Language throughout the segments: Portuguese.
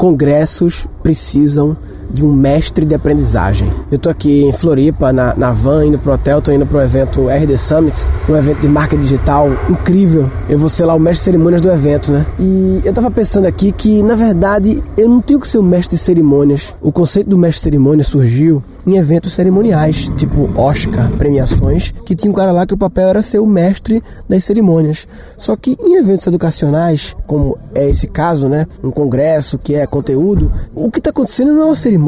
congressos precisam de um mestre de aprendizagem. Eu tô aqui em Floripa, na, na van, indo pro hotel, tô indo pro evento RD Summit, um evento de marca digital incrível. Eu vou ser lá o mestre de cerimônias do evento, né? E eu tava pensando aqui que, na verdade, eu não tenho que ser o mestre de cerimônias. O conceito do mestre de cerimônias surgiu em eventos cerimoniais, tipo Oscar, premiações, que tinha um cara lá que o papel era ser o mestre das cerimônias. Só que em eventos educacionais, como é esse caso, né? Um congresso que é conteúdo, o que está acontecendo não é uma cerimônia,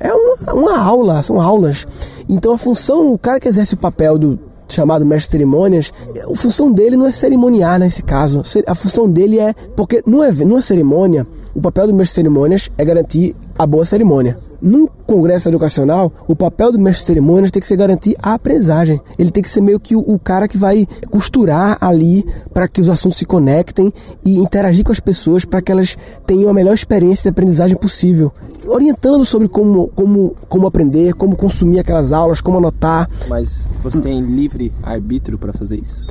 é uma, uma aula, são aulas. Então a função, o cara que exerce o papel do chamado mestre cerimônias, a função dele não é cerimoniar nesse caso. A função dele é. Porque numa, numa cerimônia, o papel do mestre cerimônias é garantir a boa cerimônia. Num congresso educacional, o papel do mestre de cerimônias tem que ser garantir a aprendizagem. Ele tem que ser meio que o, o cara que vai costurar ali para que os assuntos se conectem e interagir com as pessoas para que elas tenham a melhor experiência de aprendizagem possível. Orientando sobre como, como, como aprender, como consumir aquelas aulas, como anotar. Mas você tem livre arbítrio para fazer isso?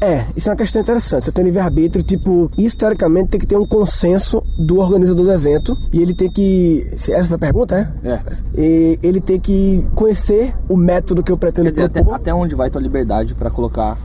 É, isso é uma questão interessante. Você tem livre-arbítrio, tipo, historicamente tem que ter um consenso do organizador do evento e ele tem que. Essa foi a pergunta, é? É. E ele tem que conhecer o método que eu pretendo Quer dizer, até, até, onde vai tua liberdade para colocar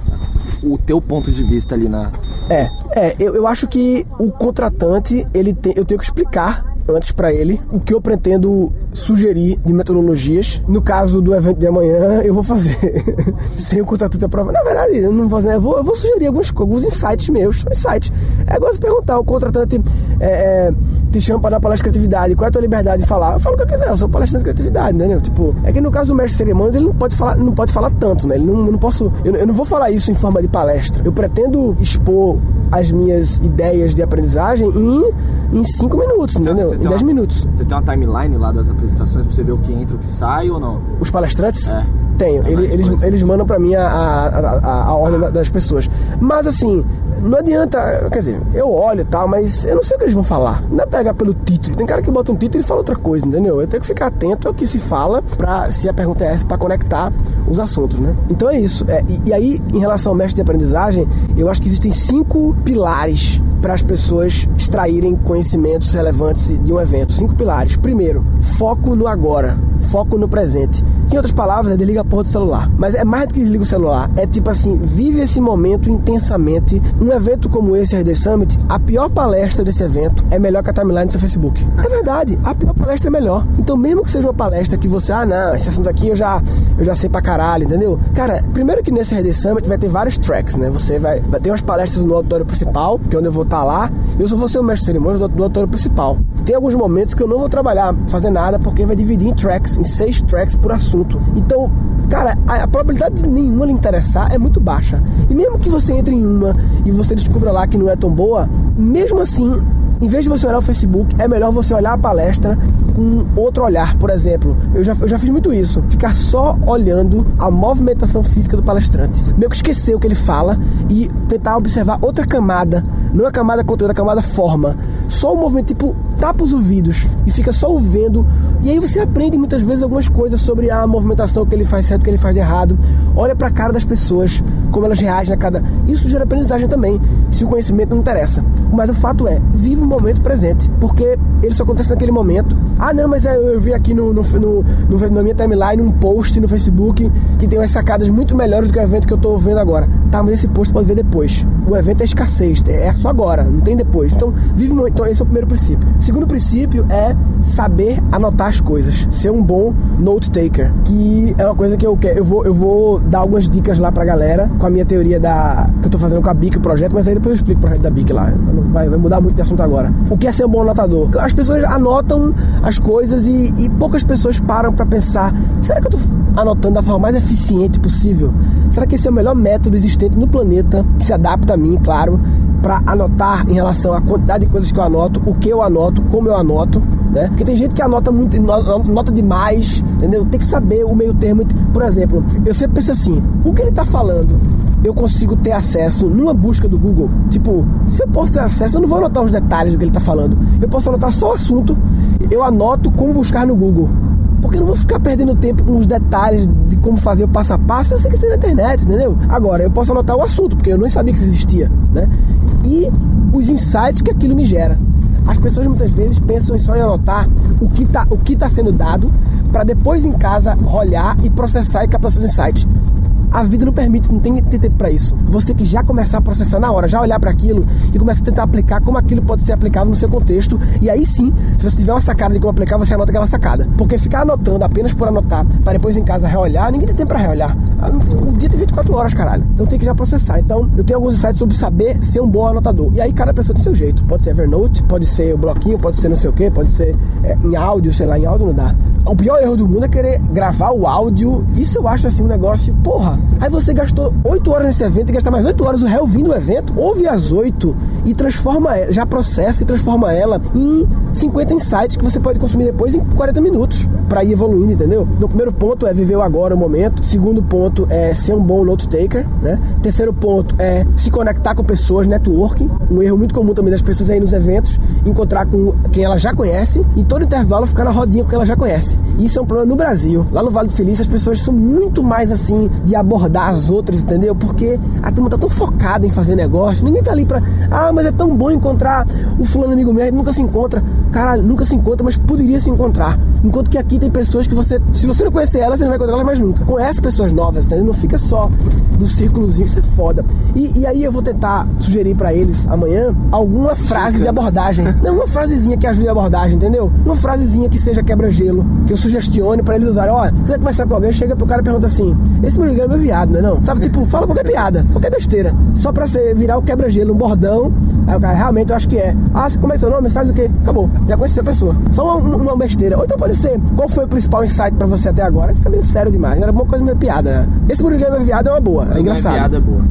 o teu ponto de vista ali na. É, é, eu, eu acho que o contratante, ele tem, eu tenho que explicar antes para ele o que eu pretendo sugerir de metodologias. No caso do evento de amanhã, eu vou fazer sem o contratante aprovar. Na verdade, eu não vou fazer, eu vou, eu vou sugerir alguns, alguns insights meus, insights. É igual você perguntar, o contratante é, é, te chama para dar palestra de criatividade, qual é a tua liberdade de falar? Eu falo o que eu quiser, eu sou palestrante de criatividade, entendeu? Tipo, é que no caso do mestre de cerimônias, ele não pode falar, não pode falar tanto, né? Ele não, não posso, eu, eu não vou falar isso em forma de palestra. Eu pretendo expor as minhas ideias de aprendizagem em, em cinco minutos, entendeu? Em 10 minutos. Você tem uma timeline lá das apresentações pra você ver o que entra, o que sai ou não? Os palestrantes? É. Tenho. Ele, eles, eles mandam pra mim a, a, a, a ordem das pessoas. Mas assim, não adianta. Quer dizer, eu olho e tal, mas eu não sei o que eles vão falar. Não é pegar pelo título. Tem cara que bota um título e fala outra coisa, entendeu? Eu tenho que ficar atento ao que se fala pra, se a pergunta é essa, pra conectar os assuntos, né? Então é isso. É, e, e aí, em relação ao mestre de aprendizagem, eu acho que existem cinco pilares para as pessoas extraírem conhecimentos relevantes de um evento. Cinco pilares. Primeiro, foco no agora, foco no presente. Em outras palavras, é desliga a porra do celular. Mas é mais do que desliga o celular. É tipo assim, vive esse momento intensamente. Um evento como esse, RD Summit, a pior palestra desse evento é melhor que a timeline do seu Facebook. É verdade, a pior palestra é melhor. Então, mesmo que seja uma palestra que você, ah, não, esse assunto aqui eu já, eu já sei pra caralho, entendeu? Cara, primeiro que nesse RD Summit vai ter vários tracks, né? Você vai, vai ter umas palestras no auditório principal, que é onde eu vou tá lá, eu só vou ser o mestre de cerimônia do, do principal. Tem alguns momentos que eu não vou trabalhar, fazer nada, porque vai dividir em tracks, em seis tracks por assunto. Então, cara, a, a probabilidade de nenhuma lhe interessar é muito baixa. E mesmo que você entre em uma e você descubra lá que não é tão boa, mesmo assim, em vez de você olhar o Facebook, é melhor você olhar a palestra com outro olhar. Por exemplo, eu já, eu já fiz muito isso. Ficar só olhando a movimentação física do palestrante. Meio que esquecer o que ele fala e tentar observar outra camada. Não a camada conteúdo, a camada forma. Só o movimento, tipo, tapa os ouvidos e fica só ouvindo. E aí você aprende muitas vezes algumas coisas sobre a movimentação que ele faz certo, que ele faz de errado. Olha pra cara das pessoas, como elas reagem a cada. Isso gera aprendizagem também, se o conhecimento não interessa. Mas o fato é, vive o momento presente, porque ele só acontece naquele momento. Ah, não, mas eu, vi aqui no, no, no, no, na minha timeline um post no Facebook que tem umas sacadas muito melhores do que o evento que eu tô vendo agora. Tá, mas esse post pode ver depois. O evento é escassez, é só agora, não tem depois. Então, vive o momento. Então, esse é o primeiro princípio. Segundo princípio é saber anotar as coisas, ser um bom note taker, que é uma coisa que eu quero. Eu vou, eu vou dar algumas dicas lá pra galera com a minha teoria da que eu tô fazendo com a BIC o projeto, mas aí depois eu explico o projeto da BIC lá. Vai, vai mudar muito de assunto agora. O que é ser um bom anotador? As pessoas anotam as coisas e, e poucas pessoas param para pensar: será que eu tô anotando da forma mais eficiente possível? Será que esse é o melhor método existente no planeta que se adapta a mim, claro, para anotar em relação à quantidade de coisas que eu anoto, o que eu anoto, como eu anoto, né? Porque tem gente que anota muito, nota demais, entendeu? Tem que saber o meio termo. Por exemplo, eu sempre penso assim: o que ele está falando? Eu consigo ter acesso numa busca do Google. Tipo, se eu posso ter acesso, eu não vou anotar os detalhes do que ele está falando. Eu posso anotar só o assunto. Eu anoto como buscar no Google. Porque eu não vou ficar perdendo tempo com os detalhes de como fazer o passo a passo. Eu sei que isso é na internet, entendeu? Agora, eu posso anotar o assunto, porque eu não sabia que existia, né? E os insights que aquilo me gera. As pessoas muitas vezes pensam só em anotar o que está o que tá sendo dado para depois em casa olhar e processar e captar seus insights. A vida não permite, não tem tempo para isso. Você tem que já começar a processar na hora, já olhar para aquilo e começar a tentar aplicar como aquilo pode ser aplicado no seu contexto. E aí sim, se você tiver uma sacada de como aplicar, você anota aquela sacada. Porque ficar anotando apenas por anotar, para depois em casa reolhar, ninguém tem tempo para reolhar. Ah, um dia tem 24 horas, caralho. Então tem que já processar. Então eu tenho alguns insights sobre saber ser um bom anotador. E aí cada pessoa tem seu jeito. Pode ser Evernote, pode ser o bloquinho, pode ser não sei o que, pode ser é, em áudio, sei lá, em áudio não dá. O pior erro do mundo é querer gravar o áudio. Isso eu acho assim um negócio, porra. Aí você gastou 8 horas nesse evento e gastar mais 8 horas o réu vindo do evento. Ouve as 8 e transforma ela, já processa e transforma ela em 50 insights que você pode consumir depois em 40 minutos para ir evoluindo, entendeu? Meu primeiro ponto é viver o agora, o momento. Segundo ponto é ser um bom note taker, né? Terceiro ponto é se conectar com pessoas, networking. Um erro muito comum também das pessoas aí nos eventos, encontrar com quem ela já conhece e todo intervalo ficar na rodinha com quem ela já conhece. Isso é um problema no Brasil. Lá no Vale do Silício as pessoas são muito mais assim de abordar as outras, entendeu? Porque a turma tá tão focada em fazer negócio, ninguém tá ali pra. Ah, mas é tão bom encontrar o fulano amigo meu, nunca se encontra. Cara, nunca se encontra, mas poderia se encontrar. Enquanto que aqui tem pessoas que você, se você não conhecer elas, você não vai encontrar elas mais nunca. Conhece pessoas novas, entendeu? Não fica só no círculozinho, isso é foda. E, e aí eu vou tentar sugerir para eles amanhã alguma frase de abordagem. Não, uma frasezinha que ajude a abordagem, entendeu? Uma frasezinha que seja quebra-gelo, que eu sugestione para eles usarem. Ó, você vai conversar com alguém, chega pro cara e pergunta assim: esse meu é meu viado, não é não? Sabe, tipo, fala qualquer piada, qualquer besteira. Só pra você virar o quebra-gelo, um bordão. Aí o cara, realmente, eu acho que é. Ah, como é seu nome? Faz o quê? Acabou. Já conheceu a pessoa. Só uma, uma besteira. Ou então pode ser, qual foi o principal insight pra você até agora? Fica meio sério demais. Era uma coisa meio piada? Esse Murilo é viado é uma boa, é engraçado. piada é boa.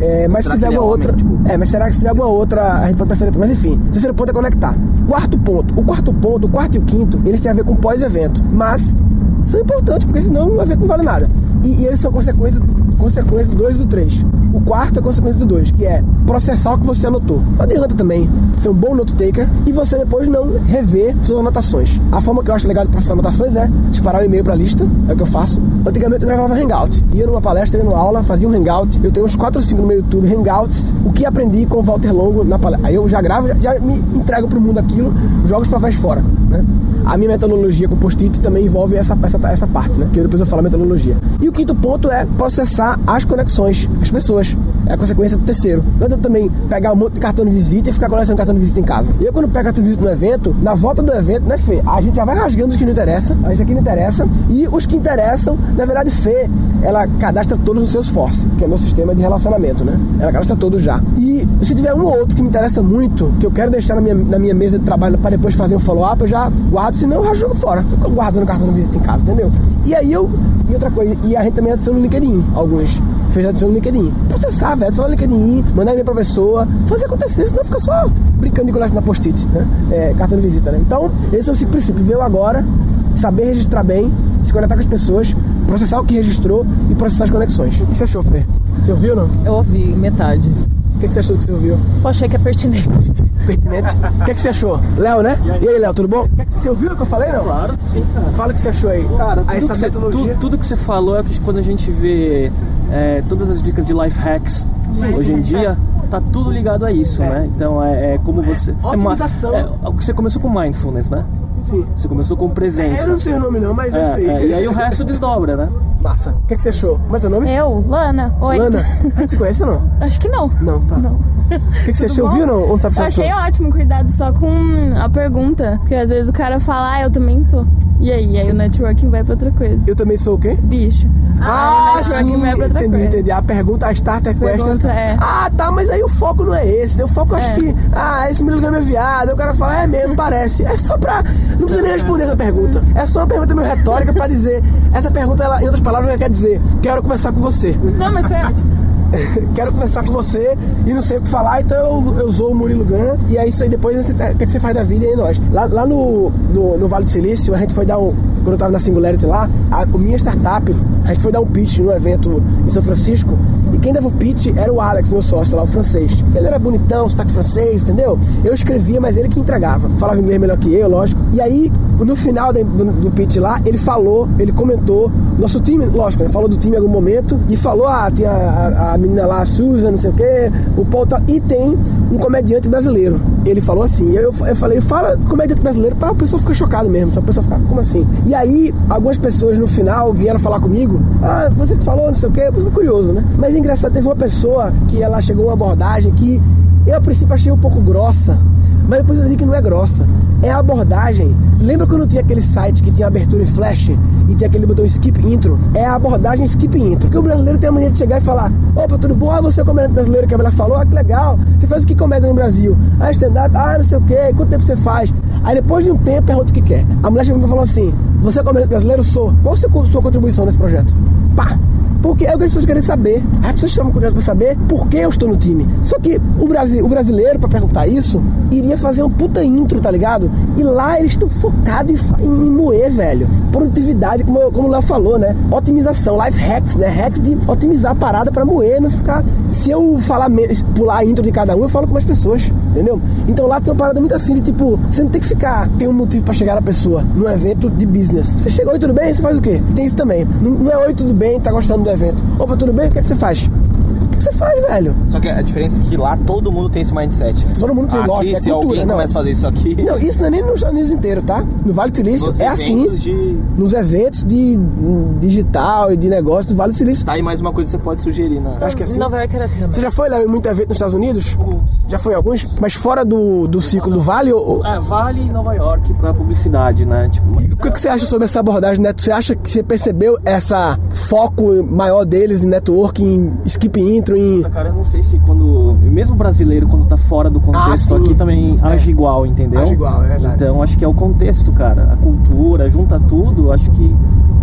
É, mas se tiver alguma é outra. tipo? É, mas será que se tiver alguma outra, a gente pode pensar depois. Mas enfim, terceiro ponto é conectar. Quarto ponto. O quarto ponto, o quarto e o quinto, eles têm a ver com pós-evento. Mas são importantes, porque senão o evento não vale nada. E, eles são consequências, consequências do 2 e do 3. O quarto é consequência do 2, que é processar o que você anotou. Não adianta também ser um bom note taker e você depois não rever suas anotações. A forma que eu acho legal de processar anotações é disparar o e-mail para a lista, é o que eu faço. Antigamente eu gravava Hangout. Ia numa palestra, ia numa aula, fazia um Hangout. Eu tenho uns 4 ou 5 no meu YouTube Hangouts. O que aprendi com o Walter Longo na palestra. Aí eu já gravo, já, já me entrego pro mundo aquilo, jogo os papéis fora, né? A minha metodologia com post-it também envolve essa, essa, essa parte, né? Que depois eu falo metodologia. E o quinto ponto é processar as conexões, as pessoas. É a consequência do terceiro. Não adianta também pegar um monte de cartão de visita e ficar colecionando cartão de visita em casa. Eu, quando pego cartão de visita no evento, na volta do evento, né, Fê? A gente já vai rasgando os que não interessam. Esse aqui não interessa. E os que interessam, na verdade, Fê, ela cadastra todos os seus force, que é meu sistema de relacionamento, né? Ela cadastra todos já. E se tiver um ou outro que me interessa muito, que eu quero deixar na minha, na minha mesa de trabalho para depois fazer um follow-up, eu já guardo, senão eu jogo fora. Fico guardando cartão de visita em casa, entendeu? E aí eu. E outra coisa, e a gente também adiciona no LinkedIn, alguns. Fez adiciona no LinkedIn. Processar, velho, só no LinkedIn, mandar e-mail pra pessoa, fazer acontecer, senão fica só brincando de coleção na post-it, né? É, cartão de visita, né? Então, esse é o cinco princípios. Ver o agora, saber registrar bem, se conectar com as pessoas, processar o que registrou e processar as conexões. O que você achou, Fê? Você ouviu ou não? Eu ouvi metade. O que, que você achou do que você ouviu? Eu achei que é pertinente. Pertinente. O que, que você achou? Léo, né? E aí, Léo, tudo bom? Que que você ouviu o que eu falei, não? Claro, sim, cara. Fala o que você achou aí. Cara, aí tudo, essa que você, metodologia. tu- tudo que você falou é que quando a gente vê é, todas as dicas de life hacks hoje em dia, tá tudo ligado a isso, É. né? Então é, é como você. é uma- Otimização. É, você começou com mindfulness, né? Sim. Você começou com É, eu presença. não sei o nome não, mas é, É, isso aí. é, e aí o resto desdobra, né? Massa. O que, que você achou? Como é teu nome? Eu, Lana. Oi. Lana. A gente se conhece ou não? Acho que não. Não, tá. Não. O que, que você achou? bom? Ouviu ou não? Ou não que Eu você achei ótimo, cuidado só com a pergunta. Porque às vezes o cara fala, ah, eu também sou. E aí? Aí o networking vai pra outra coisa. Eu também sou o quê? Bicho. Ah, o networking sim, vai pra outra entendi, coisa. entendi. A pergunta, a starter question. Pergunta é. Ah, tá, mas aí o foco não é esse. O foco eu acho É. que, ah, esse menino é meu viado. Aí o cara fala, é mesmo, parece. É só pra. Não precisa nem responder essa pergunta. É só uma pergunta meio retórica pra dizer. Essa pergunta, ela, em outras palavras, ela quer dizer: quero conversar com você. Não, mas foi ótimo. quero conversar com você e não sei o que falar, então eu, eu sou o Murilo Gun. E é isso aí, depois você- o que, é que você faz da vida aí nós. Lá, lá no, no, no Vale do Silício, a gente foi dar um. Quando eu tava na Singularity lá, a, o minha startup, a gente foi dar um pitch num evento em São Francisco. E quem dava o pitch era o Alex, meu sócio lá, o francês. Ele era bonitão, sotaque francês, entendeu? Eu escrevia, mas ele que entregava. Falava inglês melhor que eu, lógico. E aí, no final do, do pitch lá, ele falou, ele comentou, nosso time, lógico, ele falou do time em algum momento e falou: ah, tem a, a, a menina lá, a Susan, não sei o quê, o Paul tá, e tem um comediante brasileiro. Ele falou assim, eu, eu falei, fala comediante brasileiro pra pessoa ficar chocada mesmo, a pessoa ficar, como assim? E aí, algumas pessoas no final vieram falar comigo, ah, você que falou, não sei o quê, eu curioso, né? Mas engraçado, teve uma pessoa que ela chegou uma abordagem que eu a princípio achei um pouco grossa, mas depois eu vi que não é grossa. É a abordagem. Lembra quando tinha aquele site que tinha abertura em flash e tinha aquele botão skip intro? É a abordagem skip intro. Porque o brasileiro tem a mania de chegar e falar: Opa, tudo bom? Ah, você é comediante brasileiro que a mulher falou? Ah, que legal. Você faz o que comédia no Brasil? Ah, stand-up? Ah, não sei o quê. Quanto tempo você faz? Aí depois de um tempo pergunta o que quer. A mulher chegou e falou assim: Você é comediante brasileiro? Sou. Qual a sua contribuição nesse projeto? Pá! Porque é o que as pessoas querem saber. As pessoas chamam curioso para saber por que eu estou no time. Só que o, Brasil, o brasileiro, para perguntar isso, iria fazer um puta intro, tá ligado? E lá eles estão focados em, em, moer, velho. Produtividade, como, como o Léo falou, né? Otimização, life hacks, né? Hacks de otimizar a parada para moer, não ficar. Se eu falar, pular a intro de cada um, eu falo com mais pessoas, entendeu? Então lá tem uma parada muito assim de tipo, você não tem que ficar, tem um motivo para chegar na pessoa num evento de business. Você chegou, oi, tudo bem? Você faz o quê? tem isso também. Não, não é oi, tudo bem, tá gostando do evento. Opa, tudo bem? O que, é que você faz? O que você faz, velho? Só que a diferença é que lá todo mundo tem esse mindset. Né? Todo mundo tem, aqui, lógico, é se cultura, alguém não. começa a fazer isso aqui... Não, isso não é nem nos Estados Unidos inteiro, tá? No Vale do Silício Nos é assim. de- Nos eventos de hum, digital e de negócio do Vale do Silício. Tá aí mais uma coisa que você pode sugerir, né? Acho que é assim. Nova York era assim, Você já foi lá em muito evento nos Estados Unidos? Já foi em alguns? Mas fora do, do ciclo do Vale? Ou, É, Vale e Nova York pra publicidade, né? Tipo, O que, que você acha sobre essa abordagem, Neto? Você acha que você percebeu essa foco maior deles em networking, em skip intro, em. cara, eu não sei se quando. Mesmo o brasileiro, quando tá fora do contexto Ah, aqui, também É. age igual, entendeu? Age igual, é verdade. Então acho que é o contexto, cara. A cultura, junta tudo, acho que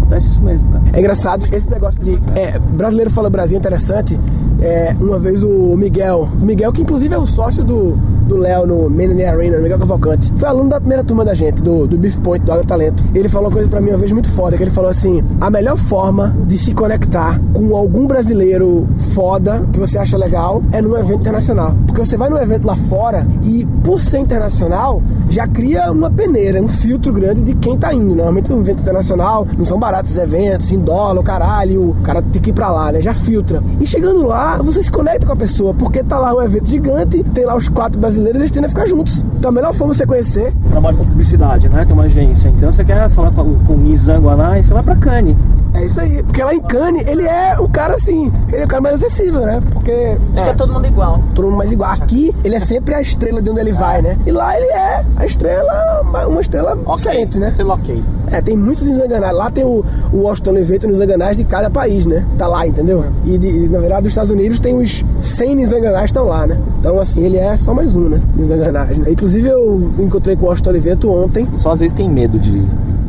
acontece isso mesmo, cara. É engraçado, esse negócio de. É, brasileiro fala Brasil é interessante. É, uma vez o Miguel, Miguel, que inclusive é o sócio do do Léo no Menine Arena, Miguel Cavalcante, foi aluno da primeira turma da gente, do, do Beef Point, do Agro Talento. Ele falou uma coisa pra mim uma vez muito foda, que ele falou assim: a melhor forma de se conectar com algum brasileiro foda que você acha legal é num evento internacional. Porque você vai num evento lá fora e, por ser internacional, já cria uma peneira, um filtro grande de quem tá indo. Normalmente um evento internacional, não são baratos os eventos, em dólar, o caralho, o cara tem que ir pra lá, né? Já filtra. E chegando lá, você se conecta com a pessoa, porque tá lá um evento gigante, tem lá os quatro brasileiros, eles tendem a ficar juntos. Então a melhor forma você conhecer Trabalho com publicidade, né? Tem uma agência. Então você quer falar com, com o Nizam Guanais, você vai pra Cannes. É isso aí. Porque lá em Cannes, ele é o cara assim, ele é o cara mais acessível, né? Porque. Acho que é todo mundo igual. todo mundo mais igual. Aqui, ele é sempre a estrela de onde ele vai, né? E lá ele é a estrela, uma- estrela diferente, né? Selo ok. É, tem muitos desenganários. Lá tem o, o Washington Oliveto nos desenganários de cada país, né? Tá lá, entendeu? E, de- na verdade, dos Estados Unidos tem os 100 desenganários estão lá, né? Então, assim, ele é só mais um, né? Desenganários, né? Inclusive, eu encontrei com o Washington Oliveto ontem. Só às vezes tem medo de,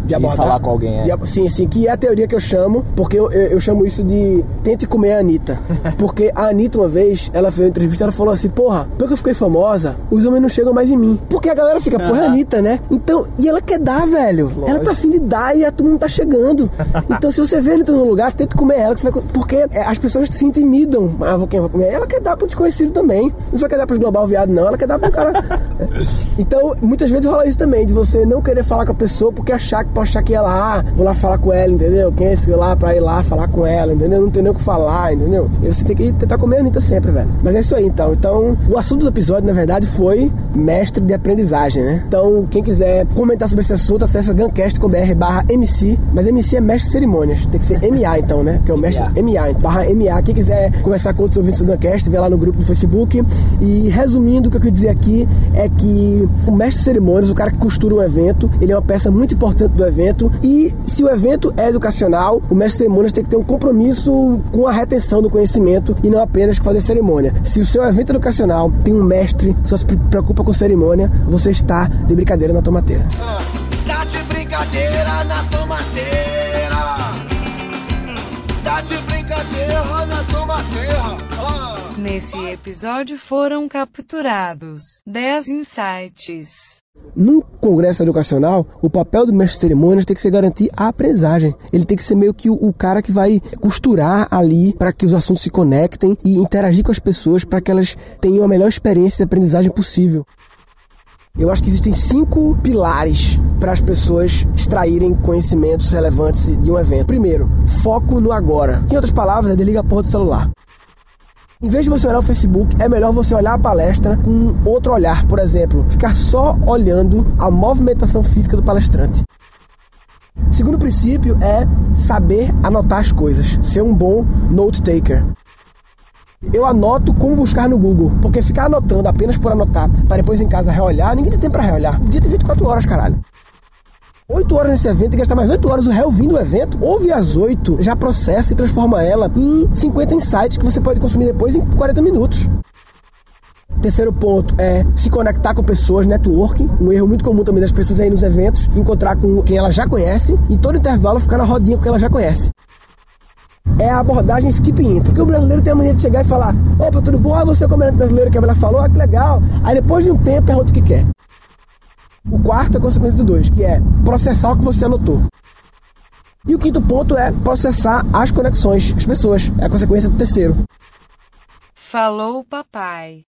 de, abordar. falar com alguém. É. De sim, sim, que é a teoria que eu chamo, porque eu, eu, eu chamo isso de tente comer a Anitta. Porque a Anitta, uma vez, ela fez uma entrevista, ela falou assim, porra, depois que eu fiquei famosa, os homens não chegam mais em mim. Porque a galera fica, porra, é a Anitta, né? Então, e ela quer dar, velho. Ela tá afim de dar e a todo mundo tá chegando. Então, se você vê a Anitta no lugar, tente comer ela, que você vai... Porque é, as pessoas se intimidam. Ah, vou quem vai comer? Ela quer dar pro desconhecido também. Não só quer dar pros global viado, não. Ela quer dar pro cara... Então, muitas vezes rola isso também, de você não querer falar com a pessoa porque achar que pode achar que ela, ah, vou lá falar com ela, entendeu? Quem é esse lá pra ir lá falar com ela, entendeu? Não tem nem o que falar, entendeu? E você tem que tentar comer a Anitta sempre, velho. Mas é isso aí, então. Então, o assunto do episódio, na verdade, foi mestre de aprendizagem, né? Então, quem quiser comentar sobre esse assunto, acessa guncast.com.br barra MC, mas MC é mestre de cerimônias. Tem que ser MA, então, né? Que é o mestre MA, barra MA. Quem quiser conversar com outros ouvintes do Guncast, vê lá no grupo do Facebook. E resumindo, o que eu queria dizer aqui é que o mestre de cerimônias, o cara que costura um evento, ele é uma peça muito importante do evento. E se o evento é educacional, o mestre de cerimônias tem que ter um compromisso com a retenção do conhecimento e não apenas fazer cerimônia. Se o seu evento educacional tem um mestre só se preocupa com cerimônia, você está de brincadeira na tomateira. Tá de brincadeira na tomateira. Tá de brincadeira na tomateira. Nesse episódio foram capturados 10 insights Num congresso educacional, o papel do mestre de cerimônias tem que ser garantir a aprendizagem. Ele tem que ser meio que o, o cara que vai costurar ali para que os assuntos se conectem e interagir com as pessoas para que elas tenham a melhor experiência de aprendizagem possível. Eu acho que existem cinco pilares para as pessoas extraírem conhecimentos relevantes de um evento. Primeiro, foco no agora. Em outras palavras, é desliga a porra do celular. Em vez de você olhar o Facebook, é melhor você olhar a palestra com outro olhar. Por exemplo, ficar só olhando a movimentação física do palestrante. Segundo princípio é saber anotar as coisas, ser um bom note taker. Eu anoto como buscar no Google, porque ficar anotando apenas por anotar, para depois em casa reolhar, ninguém tem tempo para reolhar. O dia tem 24 horas, caralho. 8 horas nesse evento e gastar mais 8 horas o réu vindo do evento, ouve as 8, já processa e transforma ela em 50 insights que você pode consumir depois em 40 minutos. Terceiro ponto é se conectar com pessoas, networking. Um erro muito comum também das pessoas aí nos eventos, encontrar com quem ela já conhece e todo intervalo ficar na rodinha com quem ela já conhece. É a abordagem skip intro. Porque o brasileiro tem a mania de chegar e falar: Opa, tudo bom? Ah, você é o comandante brasileiro que a mulher falou, ah, que legal. Aí depois de um tempo pergunta o que quer. O quarto é consequência do dois, que é processar o que você anotou. E o quinto ponto é processar as conexões, as pessoas. É a consequência do terceiro. Falou papai.